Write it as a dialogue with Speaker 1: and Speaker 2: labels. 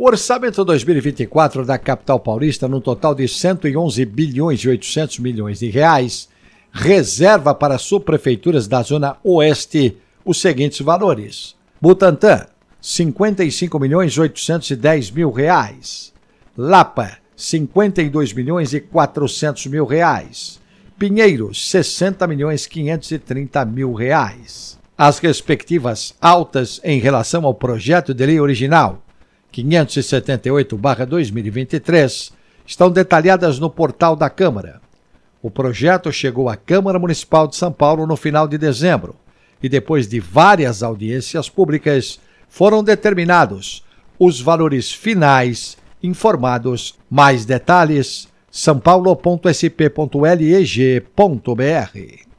Speaker 1: O orçamento 2024 da capital paulista, no total de 111 bilhões e 800 milhões de reais, reserva para subprefeituras da zona oeste os seguintes valores: Butantã, 55 milhões 810 mil reais; Lapa, 52 milhões e 400 mil reais; Pinheiros, 60 milhões 530 mil reais. As respectivas altas em relação ao projeto de lei original 578/2023 estão detalhadas no portal da Câmara. O projeto chegou à Câmara Municipal de São Paulo no final de dezembro e depois de várias audiências públicas foram determinados os valores finais informados. Mais detalhes sãopaulo.sp.leg.br